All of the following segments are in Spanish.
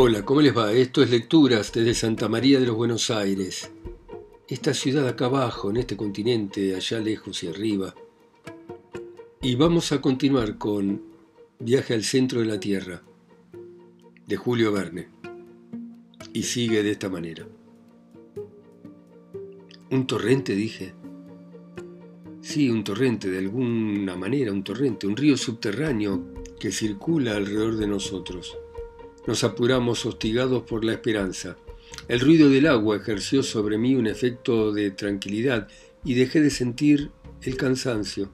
Hola, ¿cómo les va? Esto es Lecturas desde Santa María de los Buenos Aires. Esta ciudad acá abajo, en este continente, allá lejos y arriba. Y vamos a continuar con Viaje al centro de la Tierra, de Julio Verne. Y sigue de esta manera. ¿Un torrente? dije. Sí, un torrente, de alguna manera, un torrente, un río subterráneo que circula alrededor de nosotros. Nos apuramos hostigados por la esperanza. El ruido del agua ejerció sobre mí un efecto de tranquilidad y dejé de sentir el cansancio.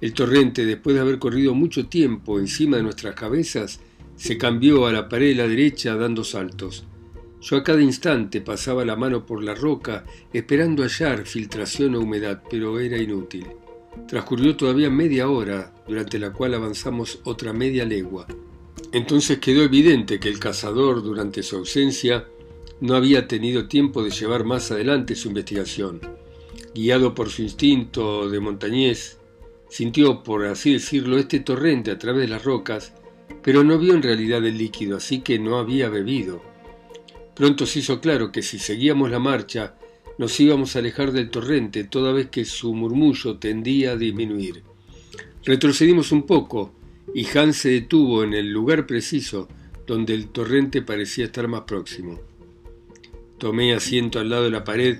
El torrente, después de haber corrido mucho tiempo encima de nuestras cabezas, se cambió a la pared de la derecha dando saltos. Yo a cada instante pasaba la mano por la roca esperando hallar filtración o humedad, pero era inútil. Transcurrió todavía media hora, durante la cual avanzamos otra media legua. Entonces quedó evidente que el cazador, durante su ausencia, no había tenido tiempo de llevar más adelante su investigación. Guiado por su instinto de montañés, sintió, por así decirlo, este torrente a través de las rocas, pero no vio en realidad el líquido, así que no había bebido. Pronto se hizo claro que si seguíamos la marcha, nos íbamos a alejar del torrente, toda vez que su murmullo tendía a disminuir. Retrocedimos un poco, y Hans se detuvo en el lugar preciso donde el torrente parecía estar más próximo. Tomé asiento al lado de la pared,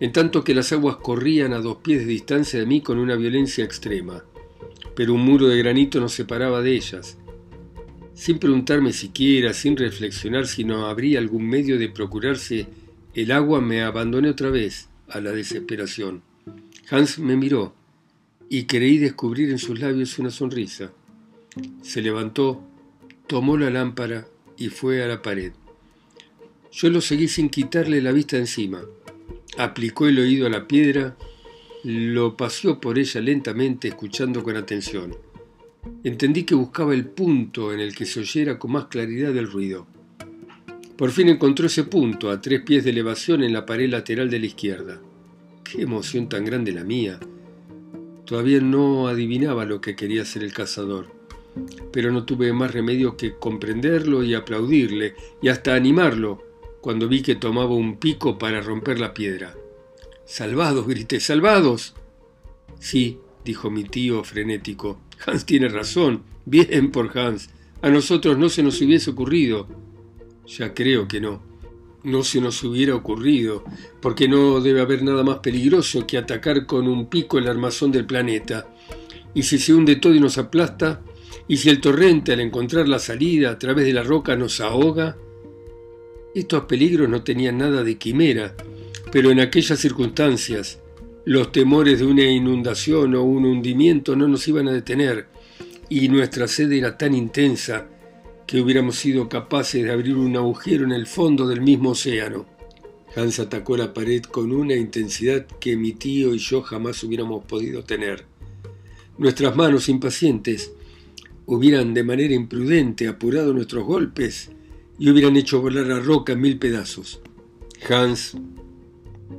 en tanto que las aguas corrían a dos pies de distancia de mí con una violencia extrema, pero un muro de granito nos separaba de ellas. Sin preguntarme siquiera, sin reflexionar si no habría algún medio de procurarse el agua, me abandoné otra vez a la desesperación. Hans me miró y creí descubrir en sus labios una sonrisa. Se levantó, tomó la lámpara y fue a la pared. Yo lo seguí sin quitarle la vista encima. Aplicó el oído a la piedra, lo paseó por ella lentamente, escuchando con atención. Entendí que buscaba el punto en el que se oyera con más claridad el ruido. Por fin encontró ese punto, a tres pies de elevación en la pared lateral de la izquierda. Qué emoción tan grande la mía. Todavía no adivinaba lo que quería hacer el cazador pero no tuve más remedio que comprenderlo y aplaudirle, y hasta animarlo, cuando vi que tomaba un pico para romper la piedra. ¡Salvados! grité, ¡salvados! Sí, dijo mi tío frenético. Hans tiene razón. Bien por Hans. A nosotros no se nos hubiese ocurrido. Ya creo que no. No se nos hubiera ocurrido, porque no debe haber nada más peligroso que atacar con un pico el armazón del planeta. Y si se hunde todo y nos aplasta, y si el torrente al encontrar la salida a través de la roca nos ahoga, estos peligros no tenían nada de quimera, pero en aquellas circunstancias los temores de una inundación o un hundimiento no nos iban a detener, y nuestra sed era tan intensa que hubiéramos sido capaces de abrir un agujero en el fondo del mismo océano. Hans atacó la pared con una intensidad que mi tío y yo jamás hubiéramos podido tener. Nuestras manos impacientes hubieran de manera imprudente apurado nuestros golpes y hubieran hecho volar la roca en mil pedazos. Hans,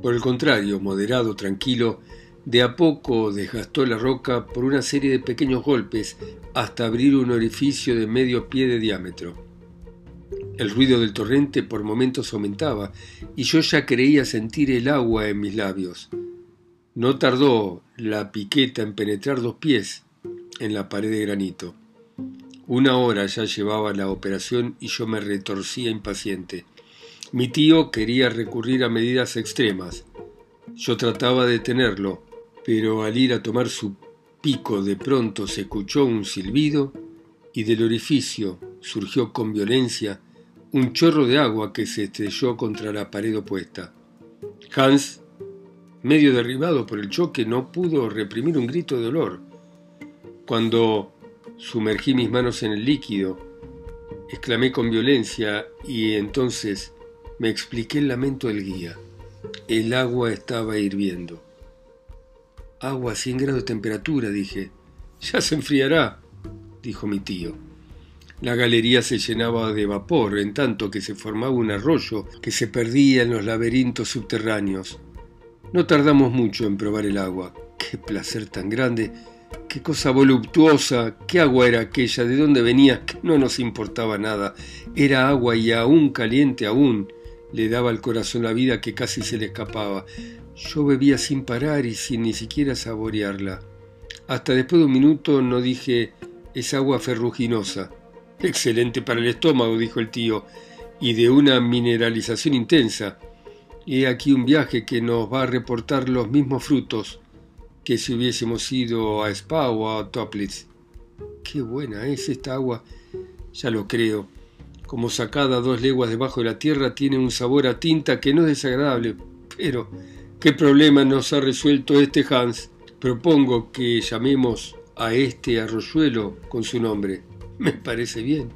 por el contrario, moderado, tranquilo, de a poco desgastó la roca por una serie de pequeños golpes hasta abrir un orificio de medio pie de diámetro. El ruido del torrente por momentos aumentaba y yo ya creía sentir el agua en mis labios. No tardó la piqueta en penetrar dos pies en la pared de granito. Una hora ya llevaba la operación y yo me retorcía impaciente. Mi tío quería recurrir a medidas extremas. Yo trataba de detenerlo, pero al ir a tomar su pico de pronto se escuchó un silbido y del orificio surgió con violencia un chorro de agua que se estrelló contra la pared opuesta. Hans, medio derribado por el choque, no pudo reprimir un grito de dolor. Cuando Sumergí mis manos en el líquido, exclamé con violencia y entonces me expliqué el lamento del guía. El agua estaba hirviendo. Agua a 100 grados de temperatura, dije. Ya se enfriará, dijo mi tío. La galería se llenaba de vapor, en tanto que se formaba un arroyo que se perdía en los laberintos subterráneos. No tardamos mucho en probar el agua. Qué placer tan grande Qué cosa voluptuosa, qué agua era aquella, de dónde venía, no nos importaba nada. Era agua y aún caliente aún. Le daba al corazón la vida que casi se le escapaba. Yo bebía sin parar y sin ni siquiera saborearla. Hasta después de un minuto no dije, es agua ferruginosa. Excelente para el estómago, dijo el tío, y de una mineralización intensa. He aquí un viaje que nos va a reportar los mismos frutos que si hubiésemos ido a Spa o a Toplitz. Qué buena es esta agua, ya lo creo. Como sacada dos leguas debajo de la tierra, tiene un sabor a tinta que no es desagradable. Pero, ¿qué problema nos ha resuelto este Hans? Propongo que llamemos a este arroyuelo con su nombre. Me parece bien.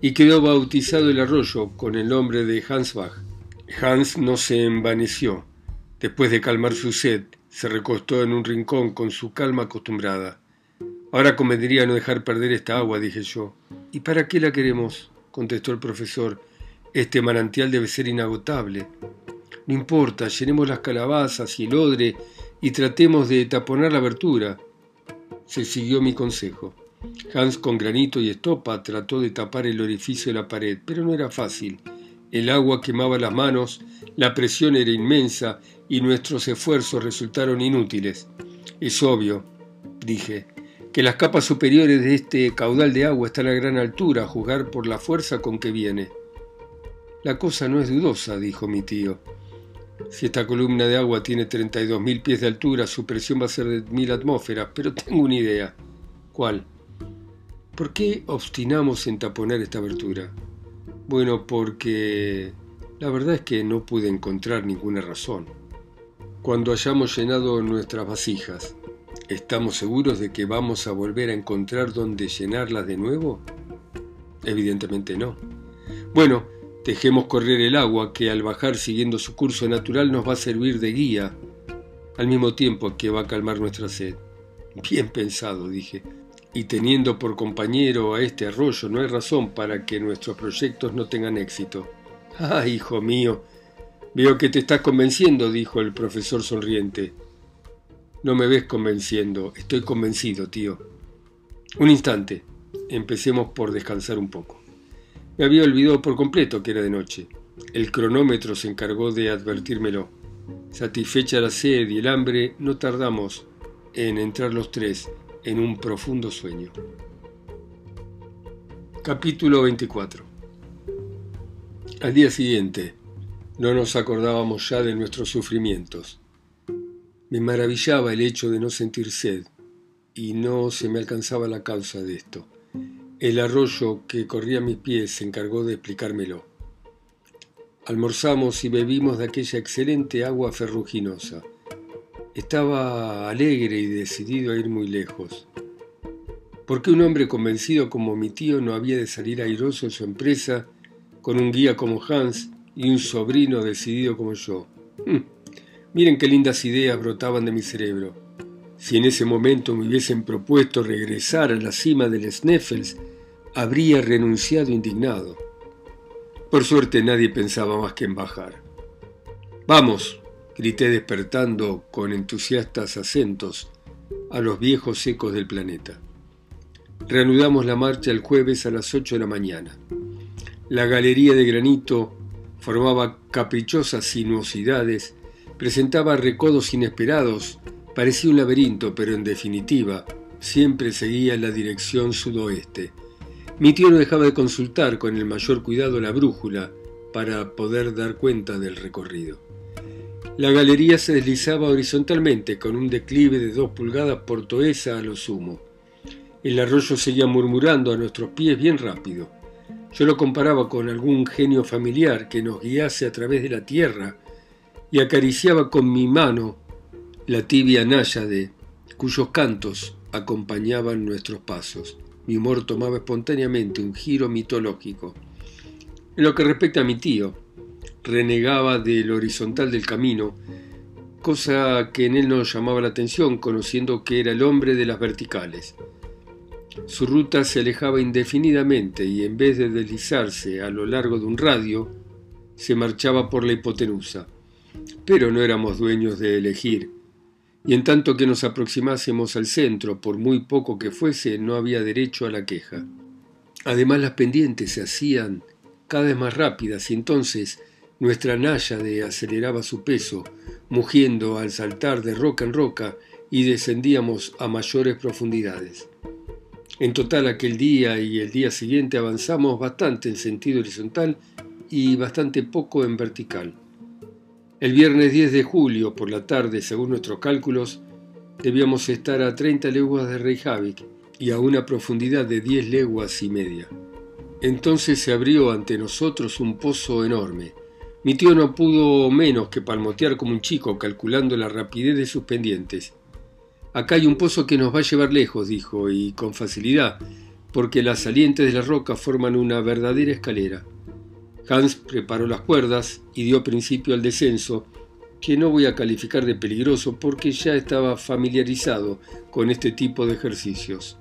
Y quedó bautizado el arroyo con el nombre de Hansbach. Hans no se envaneció. Después de calmar su sed, se recostó en un rincón con su calma acostumbrada. Ahora convendría no dejar perder esta agua, dije yo. ¿Y para qué la queremos? contestó el profesor. Este manantial debe ser inagotable. No importa, llenemos las calabazas y el odre y tratemos de taponar la abertura. Se siguió mi consejo. Hans con granito y estopa trató de tapar el orificio de la pared, pero no era fácil. El agua quemaba las manos, la presión era inmensa y nuestros esfuerzos resultaron inútiles. Es obvio, dije, que las capas superiores de este caudal de agua están a gran altura a juzgar por la fuerza con que viene. La cosa no es dudosa, dijo mi tío. Si esta columna de agua tiene 32.000 pies de altura, su presión va a ser de 1.000 atmósferas, pero tengo una idea. ¿Cuál? ¿Por qué obstinamos en taponar esta abertura? Bueno, porque la verdad es que no pude encontrar ninguna razón. Cuando hayamos llenado nuestras vasijas, ¿estamos seguros de que vamos a volver a encontrar dónde llenarlas de nuevo? Evidentemente no. Bueno, dejemos correr el agua que al bajar siguiendo su curso natural nos va a servir de guía, al mismo tiempo que va a calmar nuestra sed. Bien pensado, dije y teniendo por compañero a este arroyo, no hay razón para que nuestros proyectos no tengan éxito. Ah, hijo mío, veo que te estás convenciendo, dijo el profesor sonriente. No me ves convenciendo, estoy convencido, tío. Un instante, empecemos por descansar un poco. Me había olvidado por completo que era de noche. El cronómetro se encargó de advertírmelo. Satisfecha la sed y el hambre, no tardamos en entrar los tres en un profundo sueño. Capítulo 24 Al día siguiente, no nos acordábamos ya de nuestros sufrimientos. Me maravillaba el hecho de no sentir sed, y no se me alcanzaba la causa de esto. El arroyo que corría a mis pies se encargó de explicármelo. Almorzamos y bebimos de aquella excelente agua ferruginosa. Estaba alegre y decidido a ir muy lejos. ¿Por qué un hombre convencido como mi tío no había de salir airoso en su empresa con un guía como Hans y un sobrino decidido como yo? Hm, miren qué lindas ideas brotaban de mi cerebro. Si en ese momento me hubiesen propuesto regresar a la cima del Sneffels, habría renunciado indignado. Por suerte nadie pensaba más que en bajar. Vamos, grité despertando con entusiastas acentos a los viejos ecos del planeta. Reanudamos la marcha el jueves a las 8 de la mañana. La galería de granito formaba caprichosas sinuosidades, presentaba recodos inesperados, parecía un laberinto, pero en definitiva siempre seguía la dirección sudoeste. Mi tío no dejaba de consultar con el mayor cuidado la brújula para poder dar cuenta del recorrido. La galería se deslizaba horizontalmente con un declive de dos pulgadas por toesa a lo sumo. El arroyo seguía murmurando a nuestros pies bien rápido. Yo lo comparaba con algún genio familiar que nos guiase a través de la tierra y acariciaba con mi mano la tibia náyade, cuyos cantos acompañaban nuestros pasos. Mi humor tomaba espontáneamente un giro mitológico. En lo que respecta a mi tío, renegaba del horizontal del camino, cosa que en él no llamaba la atención, conociendo que era el hombre de las verticales. Su ruta se alejaba indefinidamente y en vez de deslizarse a lo largo de un radio, se marchaba por la hipotenusa. Pero no éramos dueños de elegir. y en tanto que nos aproximásemos al centro, por muy poco que fuese, no había derecho a la queja. Además las pendientes se hacían cada vez más rápidas y entonces nuestra náyade aceleraba su peso, mugiendo al saltar de roca en roca y descendíamos a mayores profundidades. En total aquel día y el día siguiente avanzamos bastante en sentido horizontal y bastante poco en vertical. El viernes 10 de julio, por la tarde, según nuestros cálculos, debíamos estar a 30 leguas de Reykjavik y a una profundidad de 10 leguas y media. Entonces se abrió ante nosotros un pozo enorme. Mi tío no pudo menos que palmotear como un chico, calculando la rapidez de sus pendientes. Acá hay un pozo que nos va a llevar lejos, dijo, y con facilidad, porque las salientes de la roca forman una verdadera escalera. Hans preparó las cuerdas y dio principio al descenso, que no voy a calificar de peligroso porque ya estaba familiarizado con este tipo de ejercicios.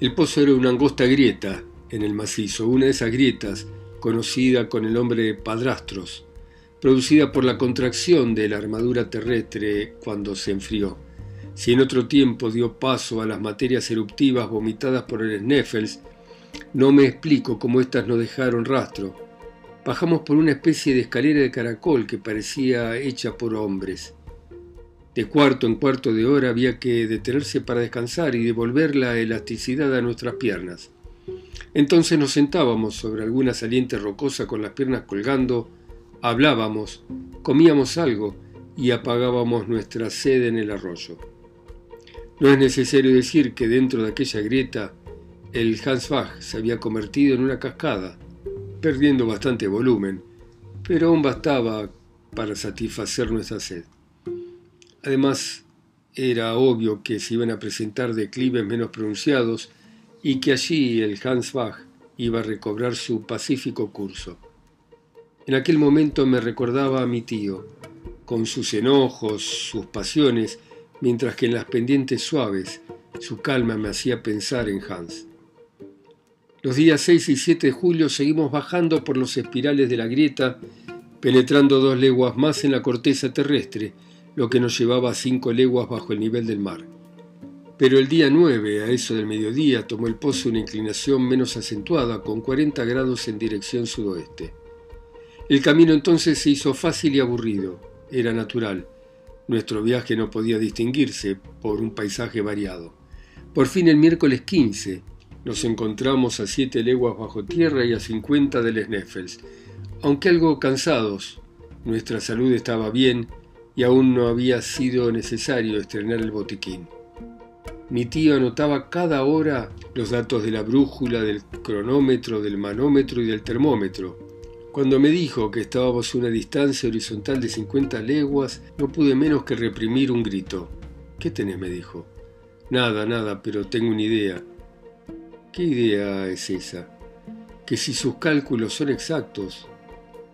El pozo era una angosta grieta en el macizo, una de esas grietas conocida con el nombre de padrastros, producida por la contracción de la armadura terrestre cuando se enfrió. Si en otro tiempo dio paso a las materias eruptivas vomitadas por el Sneffels, no me explico cómo éstas no dejaron rastro. Bajamos por una especie de escalera de caracol que parecía hecha por hombres. De cuarto en cuarto de hora había que detenerse para descansar y devolver la elasticidad a nuestras piernas. Entonces nos sentábamos sobre alguna saliente rocosa con las piernas colgando, hablábamos, comíamos algo y apagábamos nuestra sed en el arroyo. No es necesario decir que dentro de aquella grieta el Hansbach se había convertido en una cascada, perdiendo bastante volumen, pero aún bastaba para satisfacer nuestra sed. Además, era obvio que se iban a presentar declives menos pronunciados y que allí el Hansbach iba a recobrar su pacífico curso. En aquel momento me recordaba a mi tío, con sus enojos, sus pasiones, mientras que en las pendientes suaves su calma me hacía pensar en Hans. Los días 6 y 7 de julio seguimos bajando por los espirales de la grieta, penetrando dos leguas más en la corteza terrestre, lo que nos llevaba cinco leguas bajo el nivel del mar. Pero el día 9, a eso del mediodía, tomó el pozo una inclinación menos acentuada, con 40 grados en dirección sudoeste. El camino entonces se hizo fácil y aburrido, era natural. Nuestro viaje no podía distinguirse por un paisaje variado. Por fin el miércoles 15, nos encontramos a siete leguas bajo tierra y a cincuenta del Sneffels. Aunque algo cansados, nuestra salud estaba bien y aún no había sido necesario estrenar el botiquín. Mi tío anotaba cada hora los datos de la brújula, del cronómetro, del manómetro y del termómetro. Cuando me dijo que estábamos a una distancia horizontal de 50 leguas, no pude menos que reprimir un grito. ¿Qué tenés? me dijo. Nada, nada, pero tengo una idea. ¿Qué idea es esa? Que si sus cálculos son exactos,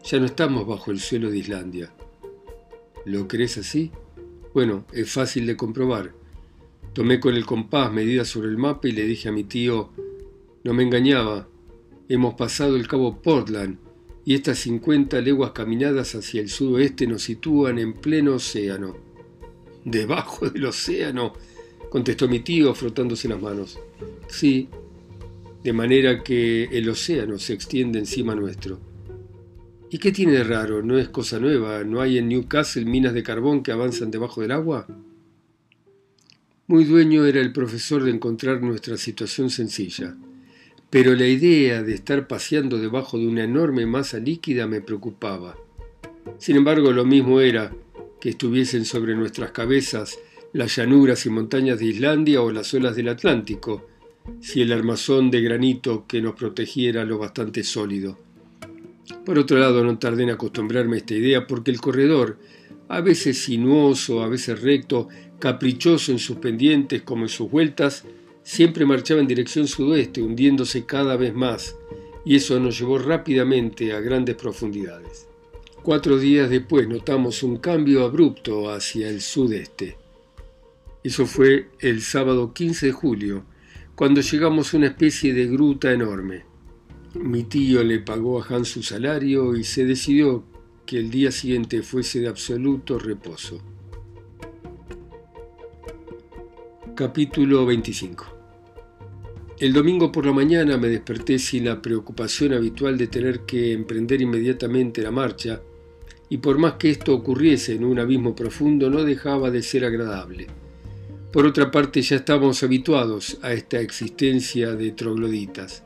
ya no estamos bajo el suelo de Islandia. ¿Lo crees así? Bueno, es fácil de comprobar. Tomé con el compás medidas sobre el mapa y le dije a mi tío, no me engañaba, hemos pasado el cabo Portland y estas 50 leguas caminadas hacia el sudoeste nos sitúan en pleno océano. ¿Debajo del océano? contestó mi tío frotándose las manos. Sí, de manera que el océano se extiende encima nuestro. ¿Y qué tiene de raro? ¿No es cosa nueva? ¿No hay en Newcastle minas de carbón que avanzan debajo del agua? Muy dueño era el profesor de encontrar nuestra situación sencilla, pero la idea de estar paseando debajo de una enorme masa líquida me preocupaba. Sin embargo, lo mismo era que estuviesen sobre nuestras cabezas las llanuras y montañas de Islandia o las olas del Atlántico, si el armazón de granito que nos protegiera lo bastante sólido. Por otro lado, no tardé en acostumbrarme a esta idea porque el corredor, a veces sinuoso, a veces recto, caprichoso en sus pendientes como en sus vueltas, siempre marchaba en dirección sudoeste, hundiéndose cada vez más, y eso nos llevó rápidamente a grandes profundidades. Cuatro días después notamos un cambio abrupto hacia el sudeste. Eso fue el sábado 15 de julio, cuando llegamos a una especie de gruta enorme. Mi tío le pagó a Hans su salario y se decidió que el día siguiente fuese de absoluto reposo. Capítulo 25 El domingo por la mañana me desperté sin la preocupación habitual de tener que emprender inmediatamente la marcha, y por más que esto ocurriese en un abismo profundo, no dejaba de ser agradable. Por otra parte, ya estábamos habituados a esta existencia de trogloditas.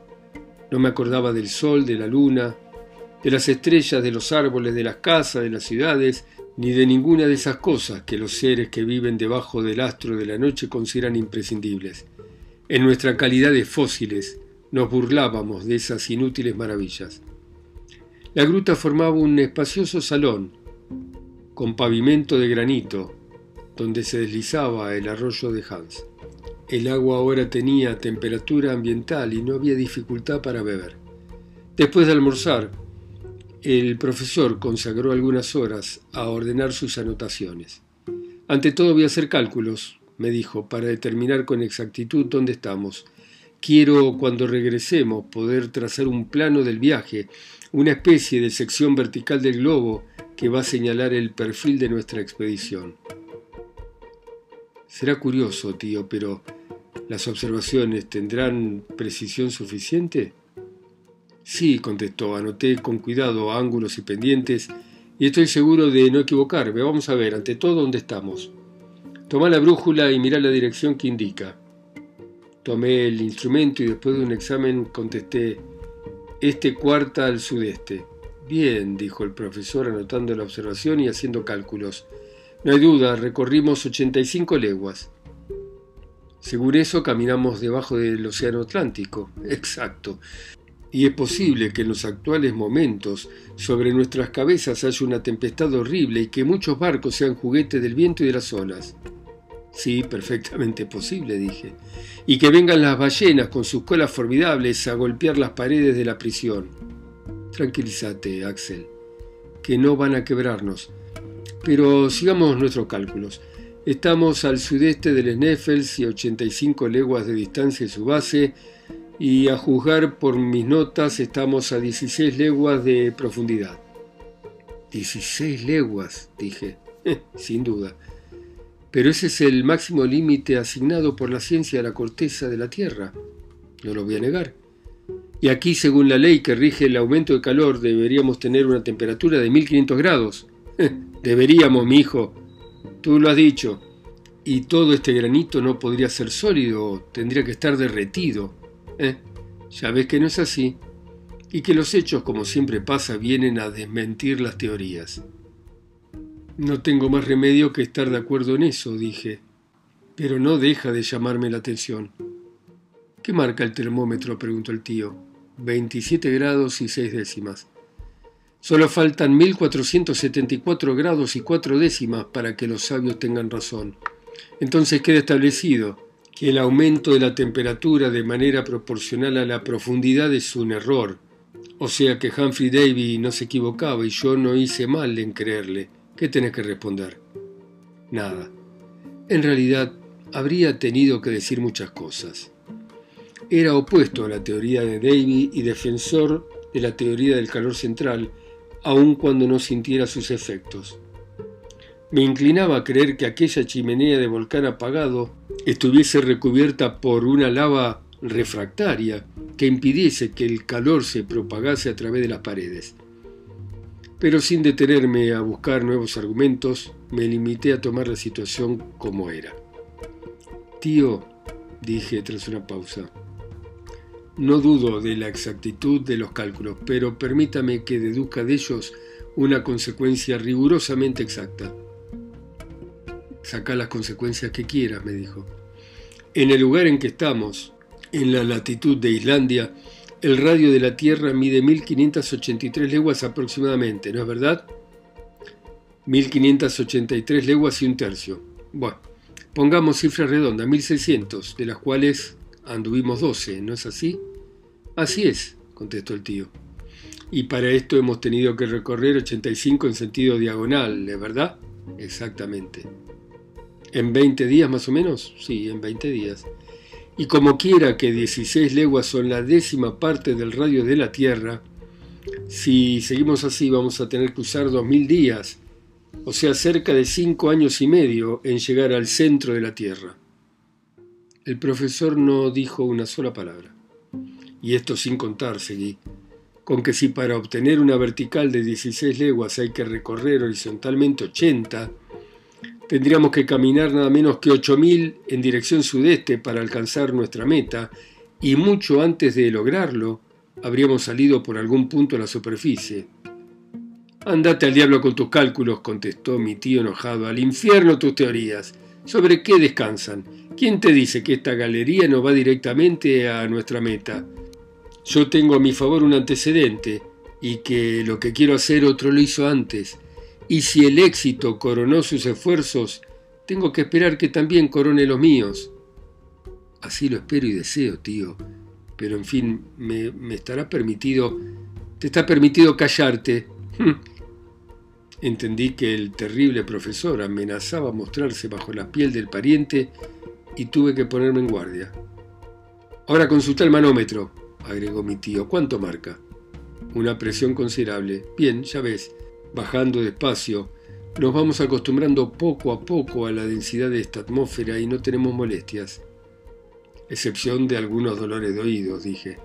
No me acordaba del sol, de la luna, de las estrellas, de los árboles, de las casas, de las ciudades, ni de ninguna de esas cosas que los seres que viven debajo del astro de la noche consideran imprescindibles. En nuestra calidad de fósiles nos burlábamos de esas inútiles maravillas. La gruta formaba un espacioso salón, con pavimento de granito, donde se deslizaba el arroyo de Hans. El agua ahora tenía temperatura ambiental y no había dificultad para beber. Después de almorzar, el profesor consagró algunas horas a ordenar sus anotaciones. Ante todo voy a hacer cálculos, me dijo, para determinar con exactitud dónde estamos. Quiero, cuando regresemos, poder trazar un plano del viaje, una especie de sección vertical del globo que va a señalar el perfil de nuestra expedición. Será curioso, tío, pero ¿las observaciones tendrán precisión suficiente? Sí, contestó, anoté con cuidado ángulos y pendientes y estoy seguro de no equivocarme. Vamos a ver, ante todo, dónde estamos. Toma la brújula y mira la dirección que indica. Tomé el instrumento y después de un examen contesté, este cuarta al sudeste. Bien, dijo el profesor anotando la observación y haciendo cálculos. No hay duda, recorrimos 85 leguas. Según eso, caminamos debajo del Océano Atlántico. Exacto y es posible que en los actuales momentos sobre nuestras cabezas haya una tempestad horrible y que muchos barcos sean juguete del viento y de las olas. Sí, perfectamente posible, dije. Y que vengan las ballenas con sus colas formidables a golpear las paredes de la prisión. Tranquilízate, Axel, que no van a quebrarnos. Pero sigamos nuestros cálculos. Estamos al sudeste del Sneffels y 85 leguas de distancia de su base, y a juzgar por mis notas estamos a 16 leguas de profundidad. 16 leguas, dije, sin duda. Pero ese es el máximo límite asignado por la ciencia a la corteza de la Tierra. No lo voy a negar. Y aquí, según la ley que rige el aumento de calor, deberíamos tener una temperatura de 1500 grados. deberíamos, mi hijo. Tú lo has dicho. Y todo este granito no podría ser sólido, tendría que estar derretido. ¿Eh? Ya ves que no es así, y que los hechos, como siempre pasa, vienen a desmentir las teorías. No tengo más remedio que estar de acuerdo en eso, dije, pero no deja de llamarme la atención. ¿Qué marca el termómetro? preguntó el tío. 27 grados y 6 décimas. Solo faltan 1474 grados y 4 décimas para que los sabios tengan razón. Entonces queda establecido que el aumento de la temperatura de manera proporcional a la profundidad es un error, o sea que Humphrey Davy no se equivocaba y yo no hice mal en creerle. ¿Qué tenés que responder? Nada. En realidad, habría tenido que decir muchas cosas. Era opuesto a la teoría de Davy y defensor de la teoría del calor central, aun cuando no sintiera sus efectos. Me inclinaba a creer que aquella chimenea de volcán apagado estuviese recubierta por una lava refractaria que impidiese que el calor se propagase a través de las paredes. Pero sin detenerme a buscar nuevos argumentos, me limité a tomar la situación como era. Tío, dije tras una pausa, no dudo de la exactitud de los cálculos, pero permítame que deduzca de ellos una consecuencia rigurosamente exacta. Saca las consecuencias que quieras, me dijo. En el lugar en que estamos, en la latitud de Islandia, el radio de la Tierra mide 1583 leguas aproximadamente, ¿no es verdad? 1583 leguas y un tercio. Bueno, pongamos cifra redonda, 1600, de las cuales anduvimos 12, ¿no es así? Así es, contestó el tío. Y para esto hemos tenido que recorrer 85 en sentido diagonal, ¿es verdad? Exactamente. ¿En 20 días más o menos? Sí, en 20 días. Y como quiera que 16 leguas son la décima parte del radio de la Tierra, si seguimos así vamos a tener que usar 2.000 días, o sea, cerca de 5 años y medio en llegar al centro de la Tierra. El profesor no dijo una sola palabra. Y esto sin contar, seguí, con que si para obtener una vertical de 16 leguas hay que recorrer horizontalmente 80, tendríamos que caminar nada menos que 8.000 en dirección sudeste para alcanzar nuestra meta, y mucho antes de lograrlo, habríamos salido por algún punto a la superficie. Andate al diablo con tus cálculos, contestó mi tío enojado. Al infierno tus teorías. ¿Sobre qué descansan? ¿Quién te dice que esta galería no va directamente a nuestra meta? Yo tengo a mi favor un antecedente y que lo que quiero hacer otro lo hizo antes. Y si el éxito coronó sus esfuerzos, tengo que esperar que también corone los míos. Así lo espero y deseo, tío. Pero en fin, me, me estará permitido... Te está permitido callarte. Entendí que el terrible profesor amenazaba mostrarse bajo la piel del pariente y tuve que ponerme en guardia. Ahora consulta el manómetro, agregó mi tío. ¿Cuánto marca? Una presión considerable. Bien, ya ves, bajando despacio, nos vamos acostumbrando poco a poco a la densidad de esta atmósfera y no tenemos molestias. Excepción de algunos dolores de oídos, dije.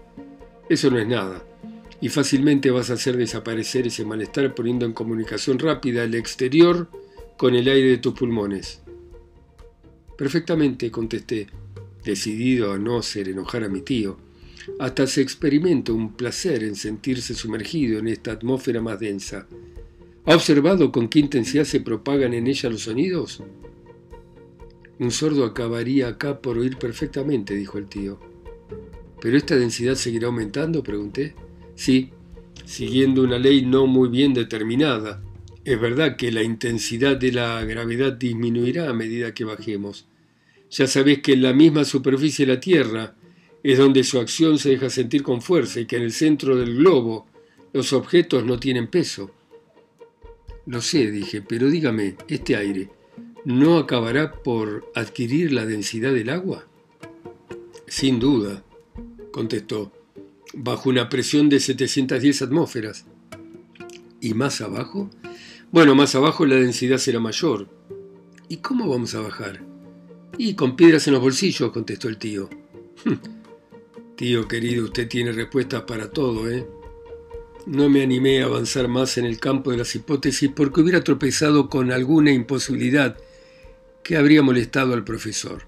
Eso no es nada, y fácilmente vas a hacer desaparecer ese malestar poniendo en comunicación rápida el exterior con el aire de tus pulmones. Perfectamente, contesté, decidido a no hacer enojar a mi tío. Hasta se experimenta un placer en sentirse sumergido en esta atmósfera más densa. ¿Ha observado con qué intensidad se propagan en ella los sonidos? Un sordo acabaría acá por oír perfectamente, dijo el tío. ¿Pero esta densidad seguirá aumentando? pregunté. Sí, siguiendo una ley no muy bien determinada. Es verdad que la intensidad de la gravedad disminuirá a medida que bajemos. Ya sabéis que en la misma superficie de la Tierra es donde su acción se deja sentir con fuerza y que en el centro del globo los objetos no tienen peso. Lo sé, dije, pero dígame, ¿este aire no acabará por adquirir la densidad del agua? Sin duda, contestó, bajo una presión de 710 atmósferas. ¿Y más abajo? Bueno, más abajo la densidad será mayor. ¿Y cómo vamos a bajar? Y con piedras en los bolsillos, contestó el tío. Tío querido, usted tiene respuestas para todo, ¿eh? No me animé a avanzar más en el campo de las hipótesis porque hubiera tropezado con alguna imposibilidad que habría molestado al profesor.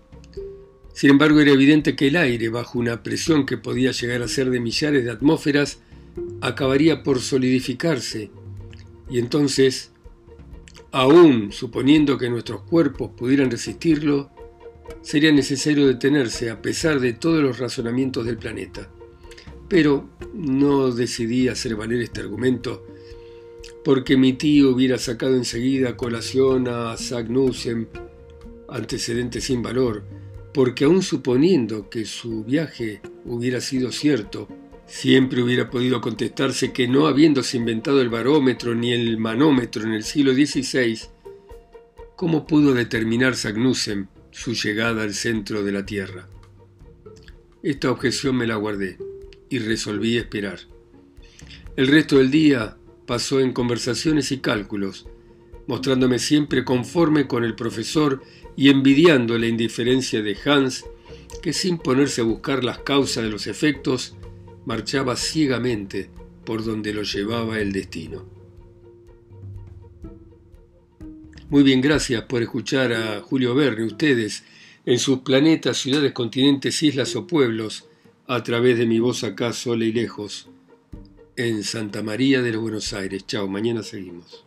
Sin embargo, era evidente que el aire, bajo una presión que podía llegar a ser de millares de atmósferas, acabaría por solidificarse, y entonces, aún suponiendo que nuestros cuerpos pudieran resistirlo, sería necesario detenerse a pesar de todos los razonamientos del planeta. Pero no decidí hacer valer este argumento porque mi tío hubiera sacado enseguida colación a Sagnussen, antecedente sin valor, porque aun suponiendo que su viaje hubiera sido cierto, siempre hubiera podido contestarse que no habiéndose inventado el barómetro ni el manómetro en el siglo XVI, ¿cómo pudo determinar Sagnussen su llegada al centro de la Tierra. Esta objeción me la guardé y resolví esperar. El resto del día pasó en conversaciones y cálculos, mostrándome siempre conforme con el profesor y envidiando la indiferencia de Hans, que sin ponerse a buscar las causas de los efectos, marchaba ciegamente por donde lo llevaba el destino. Muy bien, gracias por escuchar a Julio Verne, ustedes, en sus planetas, ciudades, continentes, islas o pueblos, a través de mi voz acá, sola y lejos, en Santa María de los Buenos Aires. Chao, mañana seguimos.